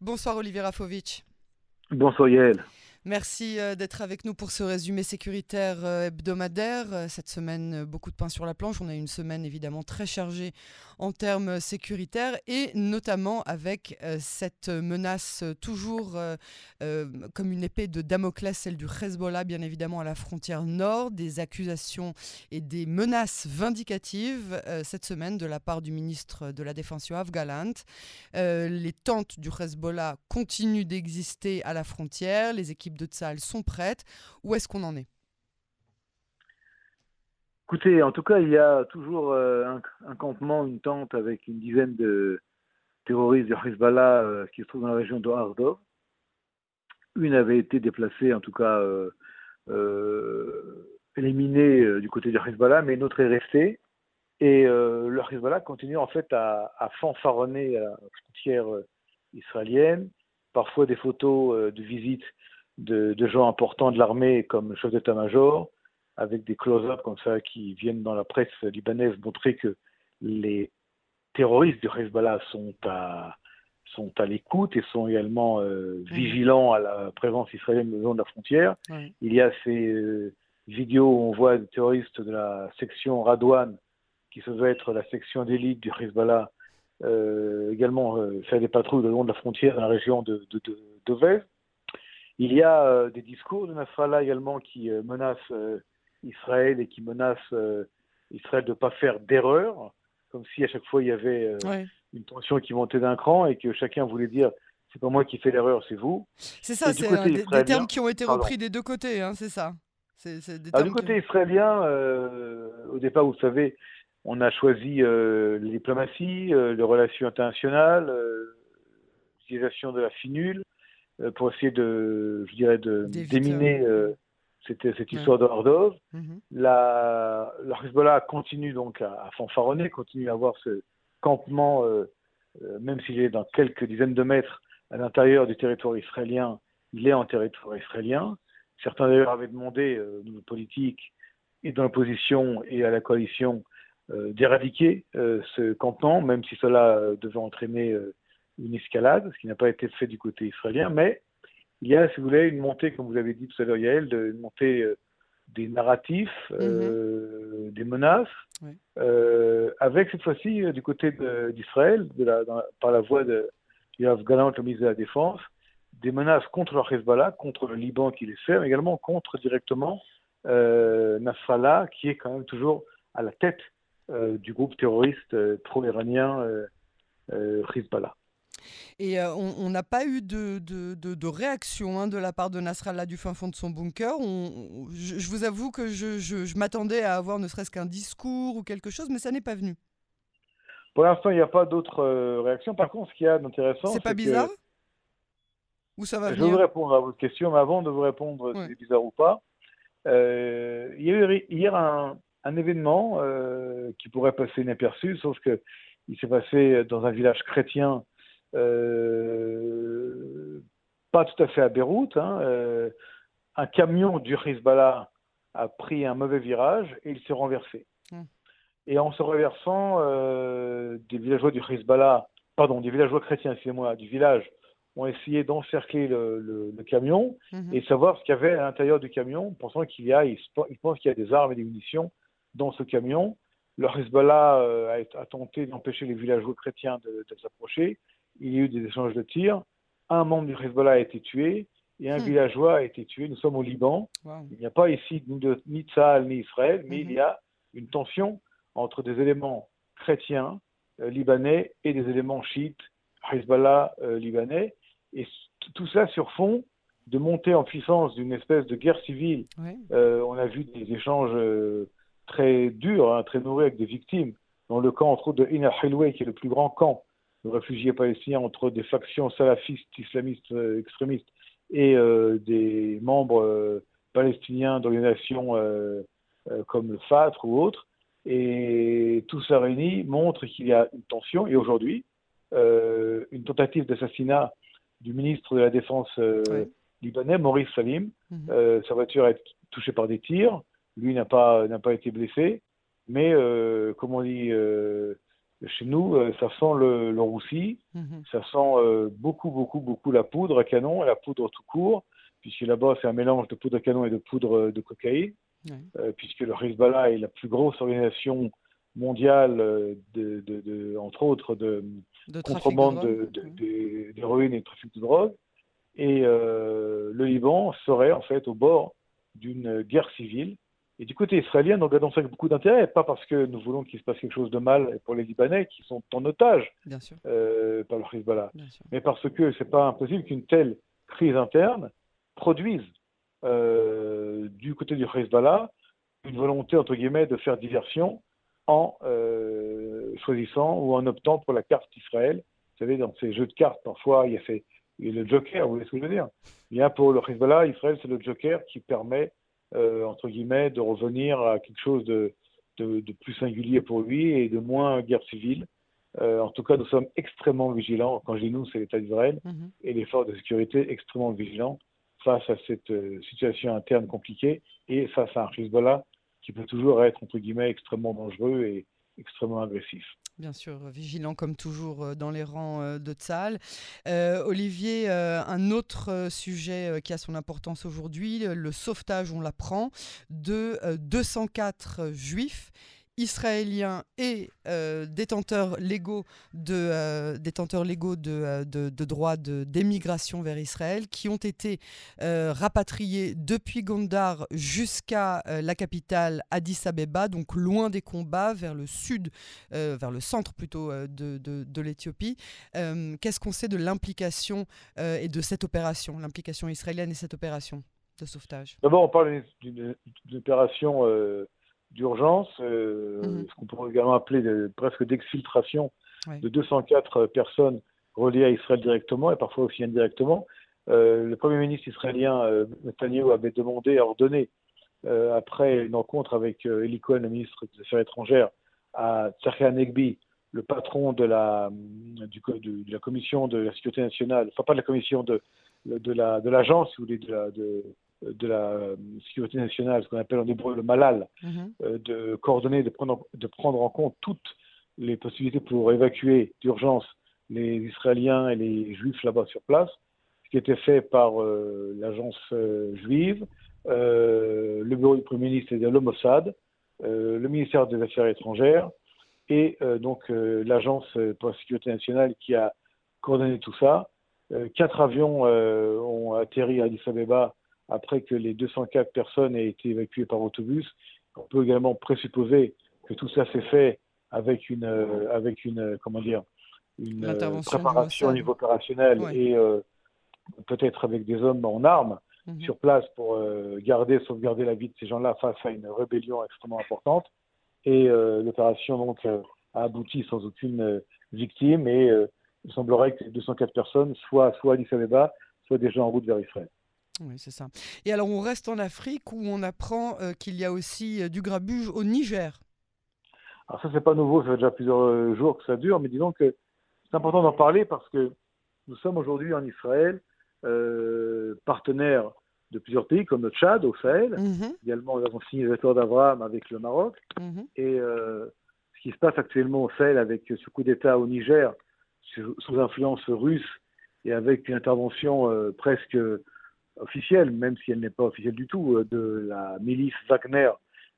Bonsoir Olivier Rafovic. Bonsoir Yael. Merci euh, d'être avec nous pour ce résumé sécuritaire euh, hebdomadaire. Euh, cette semaine, beaucoup de pain sur la planche. On a une semaine évidemment très chargée en termes sécuritaires et notamment avec cette menace toujours comme une épée de Damoclès, celle du Hezbollah, bien évidemment à la frontière nord, des accusations et des menaces vindicatives cette semaine de la part du ministre de la Défense Yoav Galant. les tentes du Hezbollah continuent d'exister à la frontière. Les équipes de Tsahal sont prêtes Où est-ce qu'on en est? Écoutez, en tout cas, il y a toujours euh, un, campement, une tente avec une dizaine de terroristes de Hezbollah euh, qui se trouvent dans la région de Hardov. Une avait été déplacée, en tout cas euh, éliminée du côté de Hezbollah, mais une autre est restée. Et le Hezbollah continue en fait à, fanfaronner à la frontière israélienne. Parfois des photos de visite de, gens importants de l'armée comme chef d'état-major, avec des close-up comme ça qui viennent dans la presse libanaise montrer que les terroristes du Hezbollah sont à, sont à l'écoute et sont également euh, mmh. vigilants à la présence israélienne le long de la frontière. Il y a ces euh, vidéos où on voit des terroristes de la section Radouane, qui se veut être la section d'élite du Hezbollah, euh, également faire des patrouilles le long de la frontière dans la région de, de, de, de il y a euh, des discours de Nasrallah également qui euh, menacent euh, Israël et qui menacent Israël de ne pas faire d'erreur, comme si à chaque fois il y avait une tension qui montait d'un cran et que chacun voulait dire c'est pas moi qui fais l'erreur, c'est vous. C'est ça, c'est des, termes qui ont été repris des deux côtés, hein, c'est ça. C'est, des ah, du côté israélien, au départ, vous savez, on a choisi la diplomatie, les relations internationales, l'utilisation de la finule, euh, pour essayer de, je dirais, de déminer euh, cette, cette, histoire de Hordov. Mhm. La, Hezbollah continue donc à, fanfaronner, continue à avoir ce campement, euh, même s'il est dans quelques dizaines de mètres à l'intérieur du territoire israélien, il est en territoire israélien. Certains d'ailleurs avaient demandé aux nos politiques et dans l'opposition et à la coalition d'éradiquer ce campement, même si cela devait entraîner une escalade, ce qui n'a pas été fait du côté israélien, mais il y a, si vous voulez, une montée, comme vous avez dit tout à l'heure, Yael, de, une montée euh, des narratifs, euh, mhm. des menaces, euh, avec cette fois-ci, du côté d'Israël, par la voix de Yoav Galant, le ministre de la Défense, des menaces contre le Hezbollah, contre le Liban qui les sert, mais également contre directement Nasrallah, qui est quand même toujours à la tête du groupe terroriste pro-iranien Hezbollah. Et euh, on n'a pas eu de, de, de, réaction hein, de la part de Nasrallah du fin fond de son bunker. On, je, vous avoue que je, je, m'attendais à avoir ne serait-ce qu'un discours ou quelque chose, mais ça n'est pas venu. Pour l'instant, il n'y a pas d'autres euh, réactions. Par contre, ce qu'il y a d'intéressant. C'est pas bizarre Ou ça va Je vais vous répondre à votre question, mais avant de vous répondre si c'est bizarre ou pas, euh, il y a eu hier un, un événement qui pourrait passer inaperçu, sauf que il s'est passé dans un village chrétien pas tout à fait à Beyrouth. Hein, euh, un camion du Hezbollah a pris un mauvais virage et il s'est renversé. Hmm. Et en se renversant, euh, des villageois du Hezbollah, pardon, des villageois chrétiens, excusez-moi, du village, ont essayé d'encercler le, camion hmm. et savoir ce qu'il y avait à l'intérieur du camion, pensant qu'il y a, ils, pensent qu'il y a des armes et des munitions dans ce camion. Le Hezbollah a, tenté d'empêcher les villageois chrétiens de s'approcher il y a eu des échanges de tirs. Un membre du Hezbollah a été tué et un hmm. villageois a été tué. Nous sommes au Liban. Il n'y a pas ici ni, de, ni ni Israël, mais il y a une tension entre des éléments chrétiens euh, libanais et des éléments chiites Hezbollah euh, libanais. Et tout ça sur fond de monter en puissance d'une espèce de guerre civile. Euh, on a vu des échanges très durs, hein, très nourris avec des victimes, dans le camp entre autres de Ina Helway, qui est le plus grand camp de réfugiés palestiniens entre des factions salafistes, islamistes, euh, extrémistes et euh, des membres euh, palestiniens d'organisations comme le FATR ou autres. Et tout ça réuni montre qu'il y a une tension. Et aujourd'hui, une tentative d'assassinat du ministre de la Défense libanais, Maurice Salim. Mhm. sa voiture a été touchée par des tirs. Lui n'a pas, n'a pas été blessé. Mais, comme on dit, Chez nous, ça sent le, le roussi, mhm. ça sent beaucoup, beaucoup, beaucoup la poudre à canon, la poudre tout court, puisque là-bas, c'est un mélange de poudre à canon et de poudre de cocaïne, puisque le Hezbollah est la plus grosse organisation mondiale, de, de, entre autres, de, de contrebande d'héroïne et de trafic de drogue. Et le Liban serait en fait au bord d'une guerre civile. Et du côté israélien, nous regardons ça avec beaucoup d'intérêt, pas parce que nous voulons qu'il se passe quelque chose de mal pour les Libanais qui sont en otage euh, par le Hezbollah, mais parce que c'est pas impossible qu'une telle crise interne produise euh, du côté du Hezbollah une volonté entre guillemets de faire diversion en euh, choisissant ou en optant pour la carte d'Israël. Vous savez, dans ces jeux de cartes, parfois, il y a fait et le joker, vous voyez ce que je veux dire? Bien pour le Hezbollah, Israël, c'est le joker qui permet, entre guillemets, de revenir à quelque chose de, de, plus singulier pour lui et de moins guerre civile. Euh, en tout cas, nous sommes extrêmement vigilants. Quand je dis nous, c'est l'État d'Israël mhm. et les forces de sécurité extrêmement vigilants face à cette euh, situation interne compliquée et face à un Hezbollah qui peut toujours être, entre guillemets, extrêmement dangereux et extrêmement agressif. Bien sûr, vigilant comme toujours euh, dans les rangs euh, de Tzal. Euh, Olivier, un autre sujet qui a son importance aujourd'hui, le sauvetage, on l'apprend, de 204 juifs israéliens et euh, détenteurs légaux de, euh, euh, de, droits d'émigration vers Israël qui ont été rapatriés depuis Gondar jusqu'à la capitale Addis Abeba, donc loin des combats, vers le sud, vers le centre plutôt de, de l'Éthiopie. Qu'est-ce qu'on sait de l'implication et de cette opération, l'implication israélienne et cette opération de sauvetage? D'abord, on parle d'une opération d'urgence, euh, mhm. ce qu'on pourrait également appeler presque d'exfiltration de 204 personnes reliées à Israël directement et parfois aussi indirectement. Euh, le Premier ministre israélien euh, Netanyahu avait demandé, ordonné, après une rencontre avec Eli Cohen, le ministre des Affaires étrangères, à Tsakhia Negbi, le patron de la, du, de, la commission de la sécurité nationale, enfin pas de la commission de, de l'agence, la, de, de, de, de la euh, sécurité nationale, ce qu'on appelle en hébreu le malal, mhm. euh, de coordonner, de prendre, de prendre en compte toutes les possibilités pour évacuer d'urgence les Israéliens et les Juifs là-bas sur place, ce qui était fait par euh, l'agence juive, le bureau du Premier ministre et de l'Homossad, le ministère des Affaires étrangères et donc l'agence pour la sécurité nationale qui a coordonné tout ça. quatre avions ont atterri à Addis Abeba après que les 204 personnes aient été évacuées par autobus. On peut également présupposer que tout ça s'est fait avec une, euh, avec une, euh, comment dire, une euh, préparation au niveau opérationnel et peut-être avec des hommes en armes mhm. sur place pour garder, sauvegarder la vie de ces gens-là face à une rébellion extrêmement importante. Et l'opération donc a abouti sans aucune victime et il semblerait que les 204 personnes soient soit à Addis Abeba, soit déjà en route vers Israël. Oui, c'est ça. Et alors, on reste en Afrique où on apprend euh, qu'il y a aussi euh, du grabuge au Niger. Alors ça, c'est pas nouveau, ça fait déjà plusieurs euh, jours que ça dure, mais disons que c'est important d'en parler parce que nous sommes aujourd'hui en Israël partenaires de plusieurs pays comme le Tchad au Sahel. Mhm. Également, nous avons signé l'accord d'Abraham avec le Maroc. Mhm. Et ce qui se passe actuellement au Sahel avec ce coup d'État au Niger sous, sous, influence russe et avec une intervention presque officielle, même si elle n'est pas officielle du tout, euh, de la milice Wagner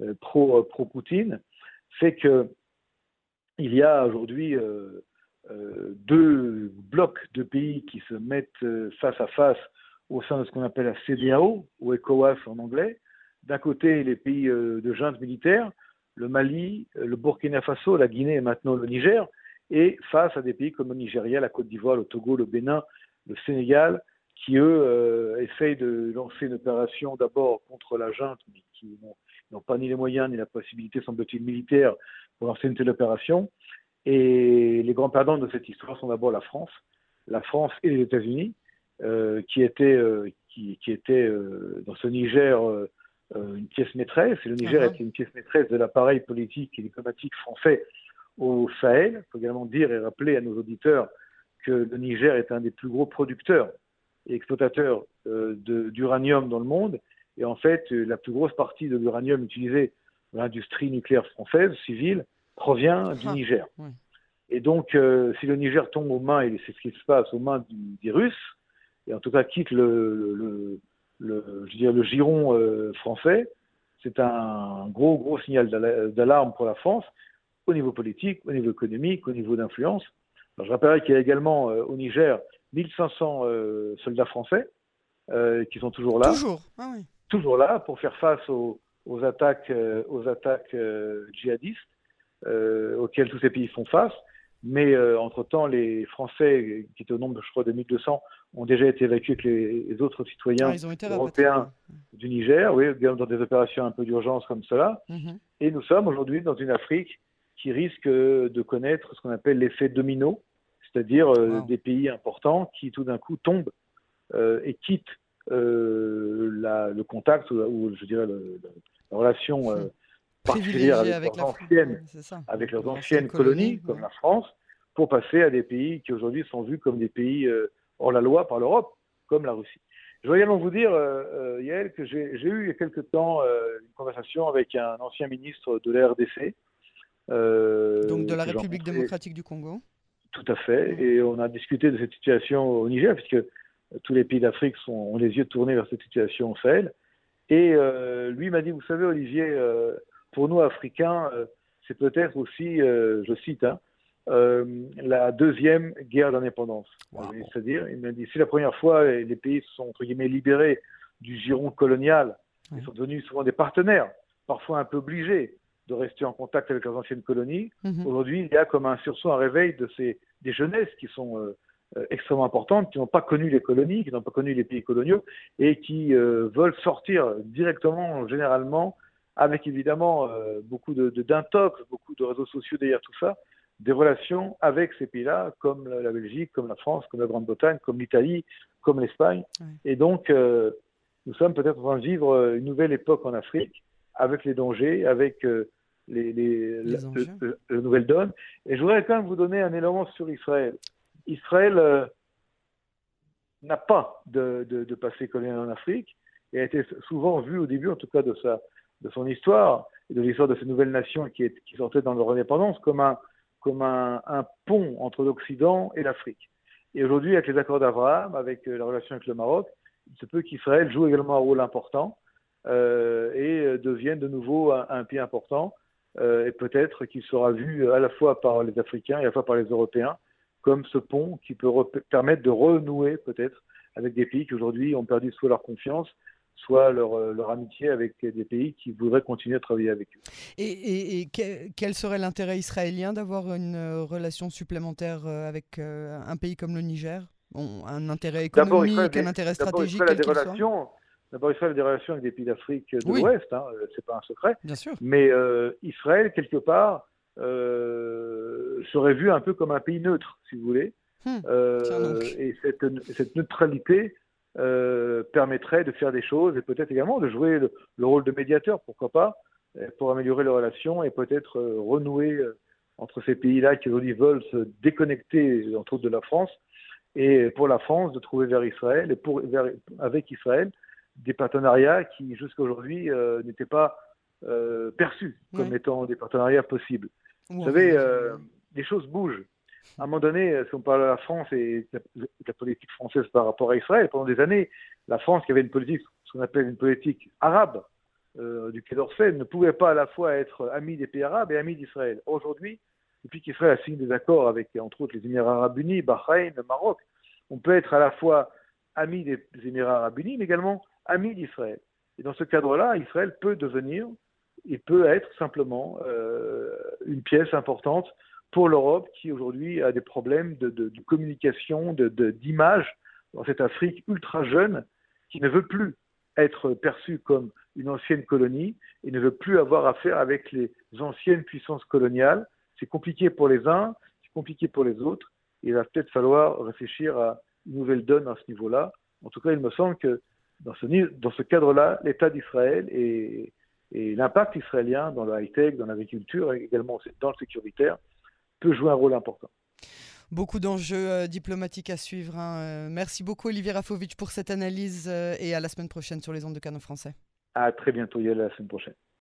euh, pro, euh, pro Poutine, fait que il y a aujourd'hui deux blocs de pays qui se mettent face à face au sein de ce qu'on appelle la CDAO, ou ECOWAS en anglais. D'un côté, les pays de junte militaire, le Mali, le Burkina Faso, la Guinée et maintenant le Niger, et face à des pays comme le Nigeria, la Côte d'Ivoire, le Togo, le Bénin, le Sénégal, qui eux euh, essayent de lancer une opération d'abord contre la junte, mais qui n'ont pas ni les moyens ni la possibilité, semble-t-il, militaire pour lancer une telle opération. Et les grands perdants de cette histoire sont d'abord la France, la France et les États-Unis, euh, qui étaient, euh, qui, qui étaient dans ce Niger une pièce maîtresse. Et le Niger était une pièce maîtresse de l'appareil politique et diplomatique français au Sahel. Il faut également dire et rappeler à nos auditeurs que le Niger est un des plus gros producteurs et exploitateur euh, d'uranium dans le monde. Et en fait, euh, la plus grosse partie de l'uranium utilisé dans l'industrie nucléaire française, civile, provient du ah, Niger. Et donc, si le Niger tombe aux mains, et c'est ce qui se passe aux mains des Russes, et en tout cas quitte le, le, je le giron français, c'est un gros, gros signal d'alarme pour la France au niveau politique, au niveau économique, au niveau d'influence. Je rappellerai qu'il y a également au Niger 1500 soldats français qui sont toujours là. Toujours, ah oui toujours là pour faire face aux, attaques, aux attaques euh, euh, djihadistes euh, auxquelles tous ces pays font face. Mais entre-temps, les Français, qui étaient au nombre, je crois, de 1200, ont déjà été évacués avec les, autres citoyens ah, européens du Niger, oui, dans des opérations un peu d'urgence comme cela. Mhm. Et nous sommes aujourd'hui dans une Afrique qui risque de connaître ce qu'on appelle l'effet domino, c'est-à-dire des pays importants qui tout d'un coup tombent et quittent euh, la, le contact ou, je dirais la relation euh, particulière avec, avec, leurs anciennes, avec leurs anciennes colonies, comme la France, pour passer à des pays qui aujourd'hui sont vus comme des pays euh, hors la loi par l'Europe, comme la Russie. Je voudrais également vous dire, euh, Yael, que j'ai eu il y a quelque temps une conversation avec un ancien ministre de la RDC. Donc de la République démocratique du Congo. Tout à fait. Et on a discuté de cette situation au Niger, puisque tous les pays d'Afrique ont les yeux tournés vers cette situation au Sahel. Et euh, lui m'a dit, vous savez, Olivier, euh, pour nous, Africains, euh, c'est peut-être aussi, je cite, hein, la deuxième guerre d'indépendance. C'est-à-dire, il m'a dit, si la première fois, les pays se sont, entre guillemets, libérés du giron colonial, ils sont devenus souvent des partenaires, parfois un peu obligés de rester en contact avec leurs anciennes colonies. Mhm. Aujourd'hui, il y a comme un sursaut, un réveil de ces, des jeunesses qui sont euh, extrêmement importantes qui n'ont pas connu les colonies, qui n'ont pas connu les pays coloniaux et qui euh, veulent sortir directement, généralement, avec évidemment euh, beaucoup de, d'intox, beaucoup de réseaux sociaux derrière tout ça, des relations avec ces pays-là, comme la, Belgique, comme la France, comme la Grande-Bretagne, comme l'Italie, comme l'Espagne. Et donc, nous sommes peut-être en train de vivre une nouvelle époque en Afrique, avec les dangers, avec les, les, la, nouvelle donne. Et je voudrais quand même vous donner un élément sur Israël. Israël euh, n'a pas de, passé colonial en Afrique et a été souvent vu au début, en tout cas de, sa, de son histoire et de l'histoire de ces nouvelles nations qui, est, qui sortaient dans leur indépendance, comme un, comme un, pont entre l'Occident et l'Afrique. Et aujourd'hui, avec les accords d'Abraham, avec euh, la relation avec le Maroc, il se peut qu'Israël joue également un rôle important euh, et devienne de nouveau un, un pays important. et peut-être qu'il sera vu à la fois par les Africains et à la fois par les Européens comme ce pont qui peut permettre de renouer peut-être avec des pays qui aujourd'hui ont perdu soit leur confiance, soit leur, euh, leur, amitié avec des pays qui voudraient continuer à travailler avec eux. Et, quel serait l'intérêt israélien d'avoir une euh, relation supplémentaire euh, avec un pays comme le Niger? Un intérêt économique, un intérêt stratégique D'abord, Israël a des relations avec des pays d'Afrique de l'Ouest, hein, c'est pas un secret. Bien sûr. Mais Israël, quelque part, euh, serait vu un peu comme un pays neutre, si vous voulez. Hmm. Euh, et cette, cette neutralité euh, permettrait de faire des choses et peut-être également de jouer le, rôle de médiateur, pourquoi pas, pour améliorer les relations et peut-être renouer entre ces pays-là qui aujourd'hui veulent se déconnecter, entre autres, de la France, et pour la France de trouver vers Israël et pour, avec Israël des partenariats qui jusqu'à aujourd'hui n'étaient pas perçus comme étant des partenariats possibles. Vous savez, euh, les choses bougent. À un moment donné, si on parle de la France et de la politique française par rapport à Israël, pendant des années, la France, qui avait une politique, ce qu'on appelle une politique arabe euh, du Quai d'Orsay, ne pouvait pas à la fois être ami des pays arabes et ami d'Israël. Aujourd'hui, depuis qu'Israël a signé des accords avec, entre autres, les Émirats arabes unis, Bahreïn, le Maroc, on peut être à la fois ami des Émirats arabes unis, mais également ami d'Israël. Et dans ce cadre-là, Israël peut devenir il peut être simplement euh, une pièce importante pour l'Europe qui aujourd'hui a des problèmes de, communication, d'image dans cette Afrique ultra jeune qui ne veut plus être perçue comme une ancienne colonie et ne veut plus avoir affaire avec les anciennes puissances coloniales. C'est compliqué pour les uns, c'est compliqué pour les autres. Il va peut-être falloir réfléchir à une nouvelle donne à ce niveau-là. En tout cas, il me semble que dans ce, dans ce cadre-là, l'État d'Israël et l'impact israélien dans le high-tech, dans l'agriculture et également dans le sécuritaire peut jouer un rôle important. Beaucoup d'enjeux euh, diplomatiques à suivre. Hein. Euh, merci beaucoup Olivier Rafovitch pour cette analyse euh, et à la semaine prochaine sur les ondes de Canon français. À très bientôt, Yael, à la semaine prochaine.